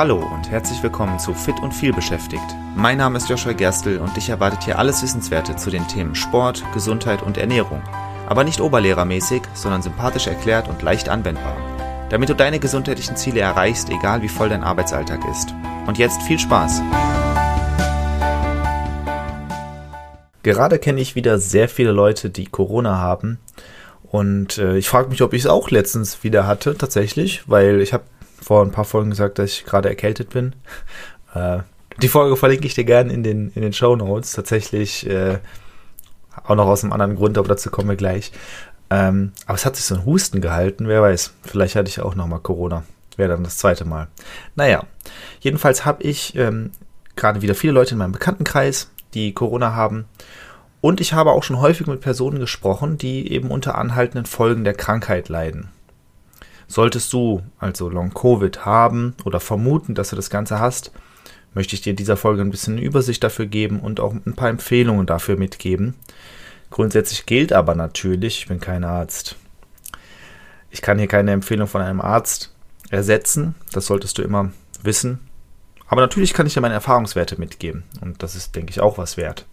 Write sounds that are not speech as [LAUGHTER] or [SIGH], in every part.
Hallo und herzlich willkommen zu Fit und viel beschäftigt. Mein Name ist Joshua Gerstl und dich erwartet hier alles Wissenswerte zu den Themen Sport, Gesundheit und Ernährung. Aber nicht oberlehrermäßig, sondern sympathisch erklärt und leicht anwendbar. Damit du deine gesundheitlichen Ziele erreichst, egal wie voll dein Arbeitsalltag ist. Und jetzt viel Spaß! Gerade kenne ich wieder sehr viele Leute, die Corona haben. Und äh, ich frage mich, ob ich es auch letztens wieder hatte, tatsächlich, weil ich habe vor ein paar Folgen gesagt, dass ich gerade erkältet bin. [LAUGHS] Äh, die Folge verlinke ich dir gerne in den, in den Show Notes. Tatsächlich äh, auch noch aus einem anderen Grund, aber dazu kommen wir gleich. Ähm, aber es hat sich so ein Husten gehalten, wer weiß. Vielleicht hatte ich auch nochmal Corona. Wäre dann das zweite Mal. Naja, jedenfalls habe ich ähm, gerade wieder viele Leute in meinem Bekanntenkreis, die Corona haben. Und ich habe auch schon häufig mit Personen gesprochen, die eben unter anhaltenden Folgen der Krankheit leiden. Solltest du also Long-Covid haben oder vermuten, dass du das Ganze hast, möchte ich dir in dieser Folge ein bisschen eine Übersicht dafür geben und auch ein paar Empfehlungen dafür mitgeben. Grundsätzlich gilt aber natürlich, ich bin kein Arzt. Ich kann hier keine Empfehlung von einem Arzt ersetzen, das solltest du immer wissen. Aber natürlich kann ich dir meine Erfahrungswerte mitgeben und das ist, denke ich, auch was wert.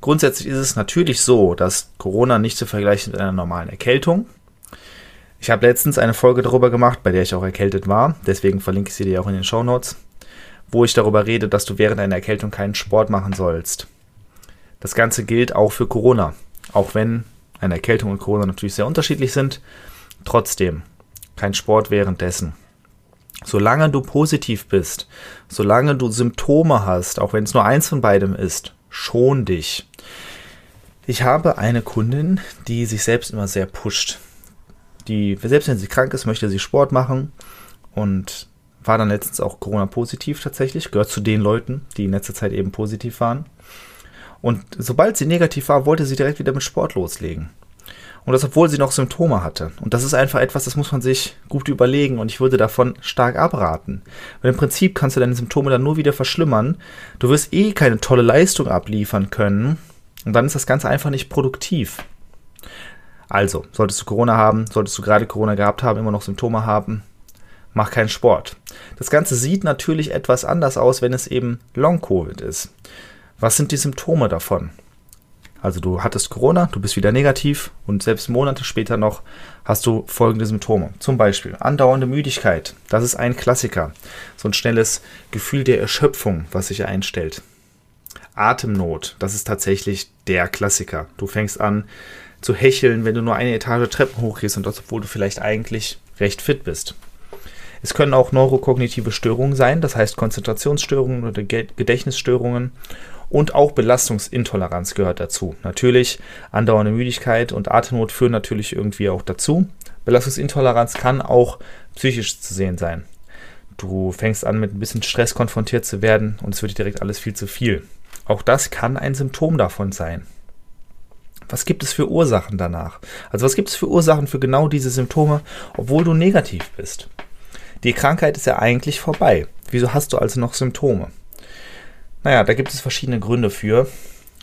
Grundsätzlich ist es natürlich so, dass Corona nicht zu vergleichen mit einer normalen Erkältung. Ich habe letztens eine Folge darüber gemacht, bei der ich auch erkältet war. Deswegen verlinke ich sie dir auch in den Show Notes, wo ich darüber rede, dass du während einer Erkältung keinen Sport machen sollst. Das Ganze gilt auch für Corona. Auch wenn eine Erkältung und Corona natürlich sehr unterschiedlich sind, trotzdem kein Sport währenddessen. Solange du positiv bist, solange du Symptome hast, auch wenn es nur eins von beidem ist, schon dich. Ich habe eine Kundin, die sich selbst immer sehr pusht die, selbst wenn sie krank ist, möchte sie Sport machen und war dann letztens auch Corona-positiv tatsächlich, gehört zu den Leuten, die in letzter Zeit eben positiv waren. Und sobald sie negativ war, wollte sie direkt wieder mit Sport loslegen. Und das, obwohl sie noch Symptome hatte. Und das ist einfach etwas, das muss man sich gut überlegen und ich würde davon stark abraten. Weil im Prinzip kannst du deine Symptome dann nur wieder verschlimmern. Du wirst eh keine tolle Leistung abliefern können. Und dann ist das Ganze einfach nicht produktiv. Also, solltest du Corona haben, solltest du gerade Corona gehabt haben, immer noch Symptome haben, mach keinen Sport. Das Ganze sieht natürlich etwas anders aus, wenn es eben Long-Covid ist. Was sind die Symptome davon? Also du hattest Corona, du bist wieder negativ und selbst Monate später noch hast du folgende Symptome. Zum Beispiel andauernde Müdigkeit. Das ist ein Klassiker. So ein schnelles Gefühl der Erschöpfung, was sich einstellt. Atemnot, das ist tatsächlich der Klassiker. Du fängst an, zu hecheln, wenn du nur eine Etage Treppen hochgehst und das, obwohl du vielleicht eigentlich recht fit bist. Es können auch neurokognitive Störungen sein, das heißt Konzentrationsstörungen oder Gedächtnisstörungen und auch Belastungsintoleranz gehört dazu. Natürlich andauernde Müdigkeit und Atemnot führen natürlich irgendwie auch dazu. Belastungsintoleranz kann auch psychisch zu sehen sein. Du fängst an mit ein bisschen Stress konfrontiert zu werden und es wird dir direkt alles viel zu viel. Auch das kann ein Symptom davon sein was gibt es für Ursachen danach? Also was gibt es für Ursachen für genau diese Symptome, obwohl du negativ bist? Die Krankheit ist ja eigentlich vorbei. Wieso hast du also noch Symptome? Naja, da gibt es verschiedene Gründe für.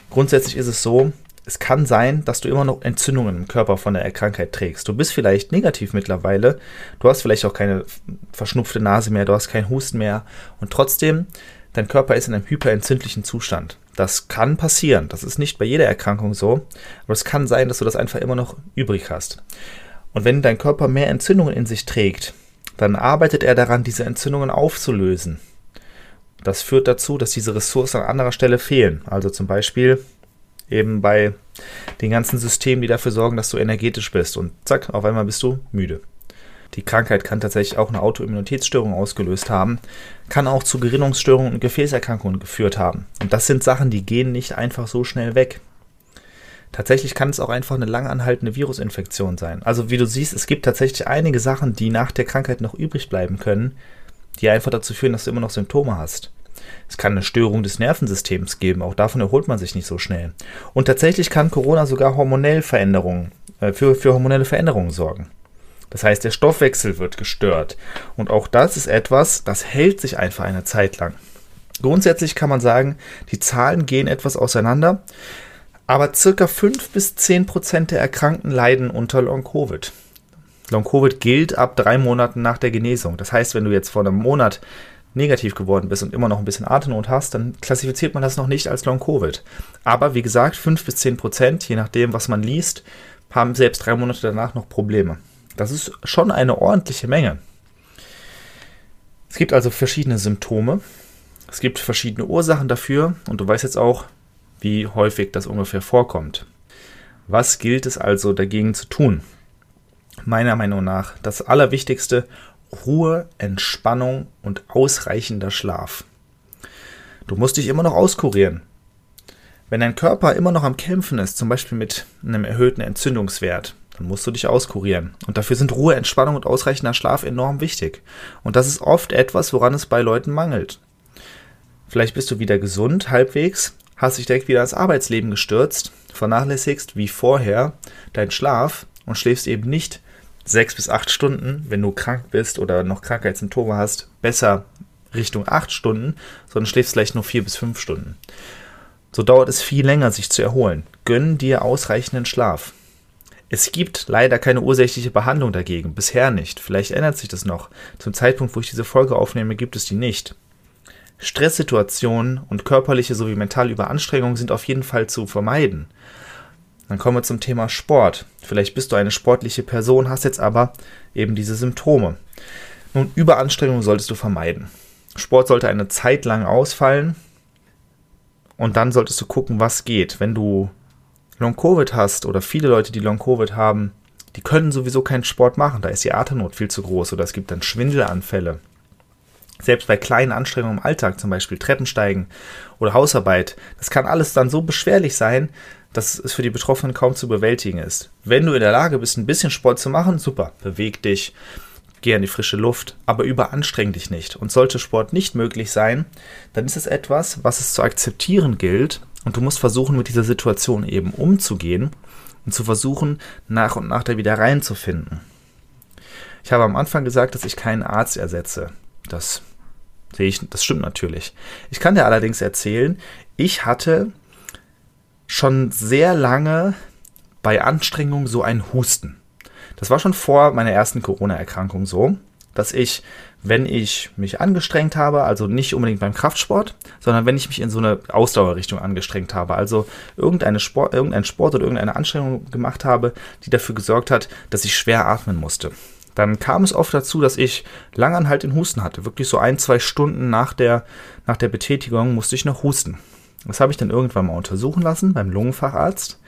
Grundsätzlich ist es so, es kann sein, dass du immer noch Entzündungen im Körper von der Krankheit trägst. Du bist vielleicht negativ mittlerweile, du hast vielleicht auch keine verschnupfte Nase mehr, du hast keinen Husten mehr und trotzdem, dein Körper ist in einem hyperentzündlichen Zustand. Das kann passieren. Das ist nicht bei jeder Erkrankung so. Aber es kann sein, dass du das einfach immer noch übrig hast. Und wenn dein Körper mehr Entzündungen in sich trägt, dann arbeitet er daran, diese Entzündungen aufzulösen. Das führt dazu, dass diese Ressourcen an anderer Stelle fehlen. Also zum Beispiel eben bei den ganzen Systemen, die dafür sorgen, dass du energetisch bist. Und zack, auf einmal bist du müde. Die Krankheit kann tatsächlich auch eine Autoimmunitätsstörung ausgelöst haben, kann auch zu Gerinnungsstörungen und Gefäßerkrankungen geführt haben. Und das sind Sachen, die gehen nicht einfach so schnell weg. Tatsächlich kann es auch einfach eine lang anhaltende Virusinfektion sein. Also wie du siehst, es gibt tatsächlich einige Sachen, die nach der Krankheit noch übrig bleiben können, die einfach dazu führen, dass du immer noch Symptome hast. Es kann eine Störung des Nervensystems geben, auch davon erholt man sich nicht so schnell. Und tatsächlich kann Corona sogar hormonell Veränderungen, äh, für, für hormonelle Veränderungen sorgen. Das heißt, der Stoffwechsel wird gestört. Und auch das ist etwas, das hält sich einfach eine Zeit lang. Grundsätzlich kann man sagen, die Zahlen gehen etwas auseinander, aber circa 5 bis 10 Prozent der Erkrankten leiden unter Long-Covid. Long-Covid gilt ab drei Monaten nach der Genesung. Das heißt, wenn du jetzt vor einem Monat negativ geworden bist und immer noch ein bisschen Atemnot hast, dann klassifiziert man das noch nicht als Long-Covid. Aber wie gesagt, 5 bis 10 Prozent, je nachdem, was man liest, haben selbst drei Monate danach noch Probleme. Das ist schon eine ordentliche Menge. Es gibt also verschiedene Symptome. Es gibt verschiedene Ursachen dafür und du weißt jetzt auch, wie häufig das ungefähr vorkommt. Was gilt es also dagegen zu tun? Meiner Meinung nach das Allerwichtigste, Ruhe, Entspannung und ausreichender Schlaf. Du musst dich immer noch auskurieren. Wenn dein Körper immer noch am Kämpfen ist, zum Beispiel mit einem erhöhten Entzündungswert, dann musst du dich auskurieren. Und dafür sind Ruhe, Entspannung und ausreichender Schlaf enorm wichtig. Und das ist oft etwas, woran es bei Leuten mangelt. Vielleicht bist du wieder gesund, halbwegs, hast dich direkt wieder ins Arbeitsleben gestürzt, vernachlässigst wie vorher deinen Schlaf und schläfst eben nicht sechs bis acht Stunden, wenn du krank bist oder noch Krankheitssymptome hast, besser Richtung acht Stunden, sondern schläfst vielleicht nur vier bis fünf Stunden. So dauert es viel länger, sich zu erholen. Gönn dir ausreichenden Schlaf. Es gibt leider keine ursächliche Behandlung dagegen, bisher nicht. Vielleicht ändert sich das noch. Zum Zeitpunkt, wo ich diese Folge aufnehme, gibt es die nicht. Stresssituationen und körperliche sowie mentale Überanstrengung sind auf jeden Fall zu vermeiden. Dann kommen wir zum Thema Sport. Vielleicht bist du eine sportliche Person, hast jetzt aber eben diese Symptome. Nun, Überanstrengung solltest du vermeiden. Sport sollte eine Zeit lang ausfallen und dann solltest du gucken, was geht. Wenn du Long-Covid hast oder viele Leute, die Long-Covid haben, die können sowieso keinen Sport machen. Da ist die Atemnot viel zu groß oder es gibt dann Schwindelanfälle. Selbst bei kleinen Anstrengungen im Alltag, zum Beispiel Treppensteigen oder Hausarbeit, das kann alles dann so beschwerlich sein, dass es für die Betroffenen kaum zu bewältigen ist. Wenn du in der Lage bist, ein bisschen Sport zu machen, super, beweg dich, geh an die frische Luft, aber überanstreng dich nicht. Und sollte Sport nicht möglich sein, dann ist es etwas, was es zu akzeptieren gilt und du musst versuchen, mit dieser Situation eben umzugehen und zu versuchen, nach und nach da wieder reinzufinden. Ich habe am Anfang gesagt, dass ich keinen Arzt ersetze. Das sehe ich, das stimmt natürlich. Ich kann dir allerdings erzählen, ich hatte schon sehr lange bei Anstrengung so ein Husten. Das war schon vor meiner ersten Corona-Erkrankung so, dass ich, wenn ich mich angestrengt habe, also nicht unbedingt beim Kraftsport, sondern wenn ich mich in so eine Ausdauerrichtung angestrengt habe, also irgendeine Sport, irgendein Sport oder irgendeine Anstrengung gemacht habe, die dafür gesorgt hat, dass ich schwer atmen musste. Dann kam es oft dazu, dass ich langanhalt den Husten hatte. Wirklich so ein, zwei Stunden nach der, nach der Betätigung musste ich noch husten. Das habe ich dann irgendwann mal untersuchen lassen beim Lungenfacharzt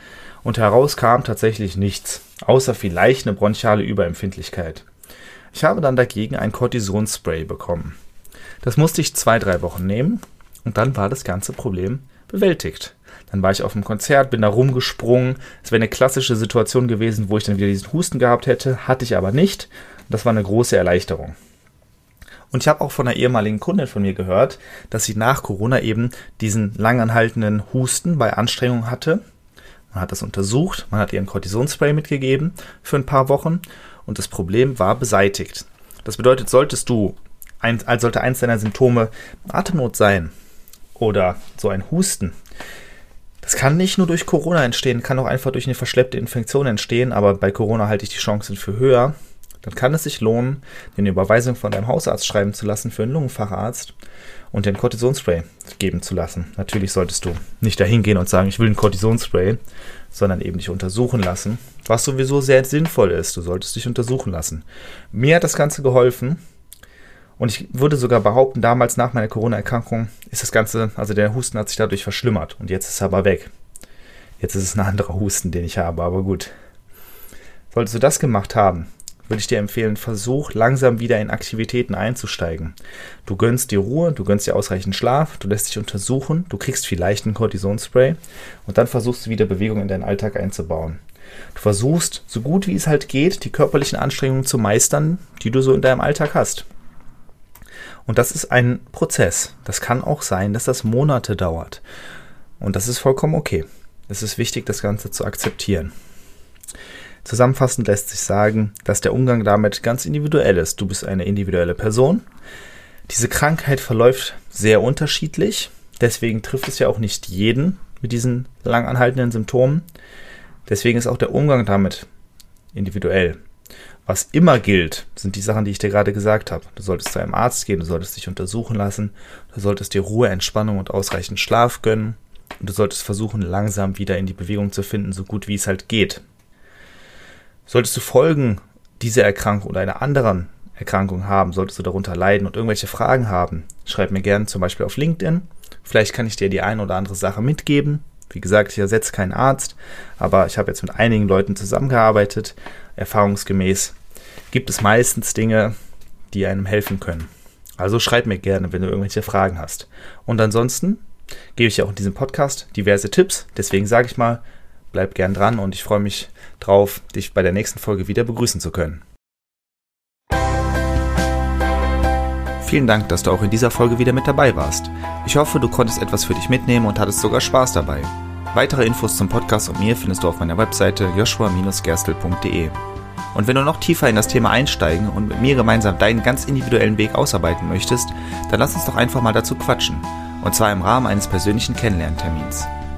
und heraus kam tatsächlich nichts, außer vielleicht eine bronchiale Überempfindlichkeit. Ich habe dann dagegen ein Cortisonspray bekommen. Das musste ich zwei, drei Wochen nehmen und dann war das ganze Problem bewältigt. Dann war ich auf dem Konzert, bin da rumgesprungen. Es wäre eine klassische Situation gewesen, wo ich dann wieder diesen Husten gehabt hätte, hatte ich aber nicht. Das war eine große Erleichterung. Und ich habe auch von einer ehemaligen Kundin von mir gehört, dass sie nach Corona eben diesen langanhaltenden Husten bei Anstrengung hatte. Man hat das untersucht, man hat ihr ein Cortisonspray mitgegeben für ein paar Wochen und das Problem war beseitigt. Das bedeutet, solltest du, ein, sollte eins deiner Symptome Atemnot sein oder so ein Husten, das kann nicht nur durch Corona entstehen, kann auch einfach durch eine verschleppte Infektion entstehen, aber bei Corona halte ich die Chancen für höher dann kann es sich lohnen, dir eine Überweisung von deinem Hausarzt schreiben zu lassen für einen Lungenfacharzt und dir ein Cortisonspray geben zu lassen. Natürlich solltest du nicht dahin gehen und sagen, ich will ein Cortisonspray, sondern eben dich untersuchen lassen, was sowieso sehr sinnvoll ist. Du solltest dich untersuchen lassen. Mir hat das Ganze geholfen. Und ich würde sogar behaupten, damals nach meiner Corona-Erkrankung ist das Ganze, also der Husten hat sich dadurch verschlimmert und jetzt ist er aber weg. Jetzt ist es ein anderer Husten, den ich habe, aber gut. Solltest du das gemacht haben, würde ich dir empfehlen, versuch langsam wieder in Aktivitäten einzusteigen. Du gönnst dir Ruhe, du gönnst dir ausreichend Schlaf, du lässt dich untersuchen, du kriegst vielleicht ein Cortisonspray und dann versuchst du wieder Bewegung in deinen Alltag einzubauen. Du versuchst, so gut wie es halt geht, die körperlichen Anstrengungen zu meistern, die du so in deinem Alltag hast. Und das ist ein Prozess. Das kann auch sein, dass das Monate dauert. Und das ist vollkommen okay. Es ist wichtig, das Ganze zu akzeptieren. Zusammenfassend lässt sich sagen, dass der Umgang damit ganz individuell ist. Du bist eine individuelle Person. Diese Krankheit verläuft sehr unterschiedlich. Deswegen trifft es ja auch nicht jeden mit diesen langanhaltenden Symptomen. Deswegen ist auch der Umgang damit individuell. Was immer gilt, sind die Sachen, die ich dir gerade gesagt habe. Du solltest zu einem Arzt gehen, du solltest dich untersuchen lassen, du solltest dir Ruhe, Entspannung und ausreichend Schlaf gönnen und du solltest versuchen, langsam wieder in die Bewegung zu finden, so gut wie es halt geht. Solltest du Folgen dieser Erkrankung oder einer anderen Erkrankung haben, solltest du darunter leiden und irgendwelche Fragen haben, schreib mir gerne zum Beispiel auf LinkedIn. Vielleicht kann ich dir die eine oder andere Sache mitgeben. Wie gesagt, ich ersetze keinen Arzt, aber ich habe jetzt mit einigen Leuten zusammengearbeitet, erfahrungsgemäß gibt es meistens Dinge, die einem helfen können. Also schreib mir gerne, wenn du irgendwelche Fragen hast. Und ansonsten gebe ich ja auch in diesem Podcast diverse Tipps. Deswegen sage ich mal, bleib gern dran und ich freue mich drauf, dich bei der nächsten Folge wieder begrüßen zu können. Vielen Dank, dass du auch in dieser Folge wieder mit dabei warst. Ich hoffe, du konntest etwas für dich mitnehmen und hattest sogar Spaß dabei. Weitere Infos zum Podcast und mir findest du auf meiner Webseite joshua-gerstel.de. Und wenn du noch tiefer in das Thema einsteigen und mit mir gemeinsam deinen ganz individuellen Weg ausarbeiten möchtest, dann lass uns doch einfach mal dazu quatschen. Und zwar im Rahmen eines persönlichen Kennenlerntermins.